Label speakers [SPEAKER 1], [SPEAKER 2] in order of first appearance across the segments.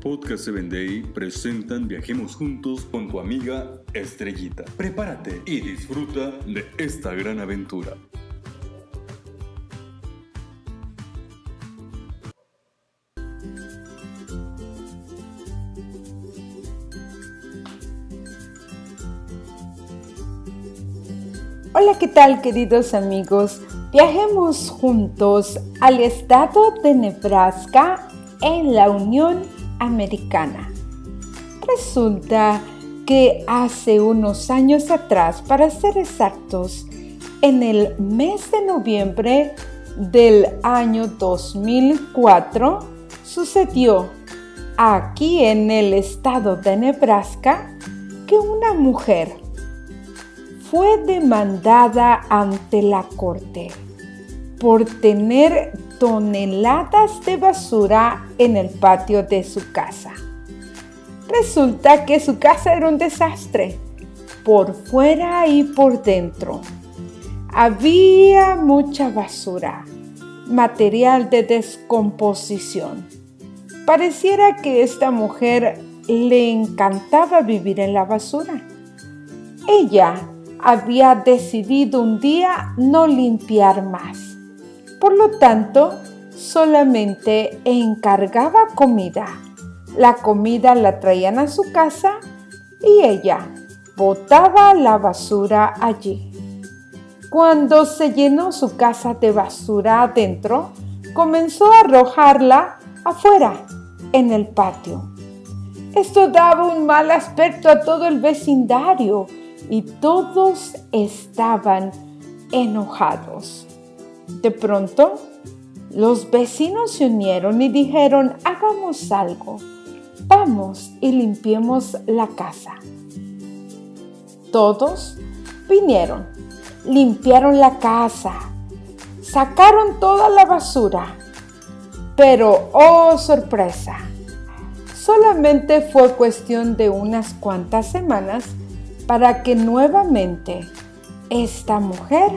[SPEAKER 1] Podcast 7 Day presentan Viajemos Juntos con tu amiga Estrellita. Prepárate y disfruta de esta gran aventura.
[SPEAKER 2] Hola, ¿qué tal queridos amigos? Viajemos juntos al estado de Nebraska en la Unión Americana. Resulta que hace unos años atrás, para ser exactos, en el mes de noviembre del año 2004, sucedió aquí en el estado de Nebraska que una mujer fue demandada ante la corte por tener toneladas de basura en el patio de su casa. Resulta que su casa era un desastre, por fuera y por dentro. Había mucha basura, material de descomposición. Pareciera que esta mujer le encantaba vivir en la basura. Ella había decidido un día no limpiar más por lo tanto, solamente encargaba comida. La comida la traían a su casa y ella botaba la basura allí. Cuando se llenó su casa de basura adentro, comenzó a arrojarla afuera, en el patio. Esto daba un mal aspecto a todo el vecindario y todos estaban enojados. De pronto, los vecinos se unieron y dijeron, hagamos algo, vamos y limpiemos la casa. Todos vinieron, limpiaron la casa, sacaron toda la basura, pero, oh sorpresa, solamente fue cuestión de unas cuantas semanas para que nuevamente esta mujer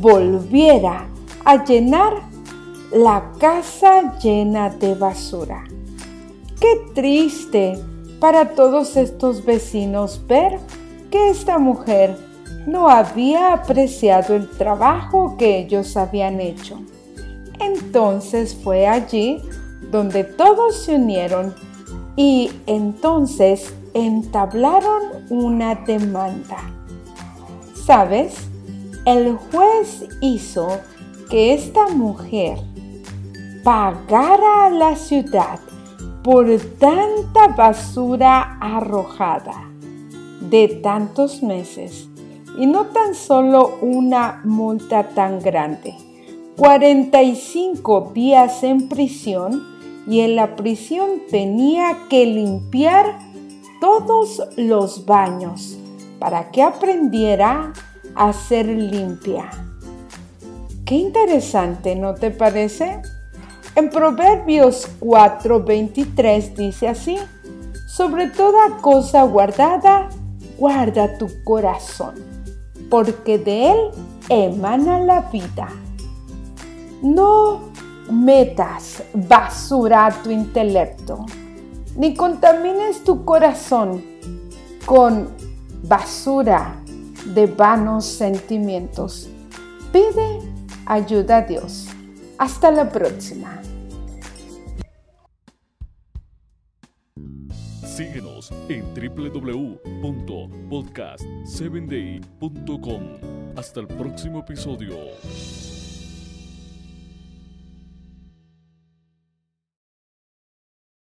[SPEAKER 2] volviera a llenar la casa llena de basura. Qué triste para todos estos vecinos ver que esta mujer no había apreciado el trabajo que ellos habían hecho. Entonces fue allí donde todos se unieron y entonces entablaron una demanda. ¿Sabes? El juez hizo que esta mujer pagara a la ciudad por tanta basura arrojada de tantos meses y no tan solo una multa tan grande, 45 días en prisión y en la prisión tenía que limpiar todos los baños para que aprendiera a ser limpia. Qué interesante, ¿no te parece? En Proverbios 4:23 dice así, sobre toda cosa guardada, guarda tu corazón, porque de él emana la vida. No metas basura a tu intelecto, ni contamines tu corazón con basura de vanos sentimientos. Pide ayuda a Dios. Hasta la próxima.
[SPEAKER 1] Síguenos en www.podcast7day.com. Hasta el próximo episodio.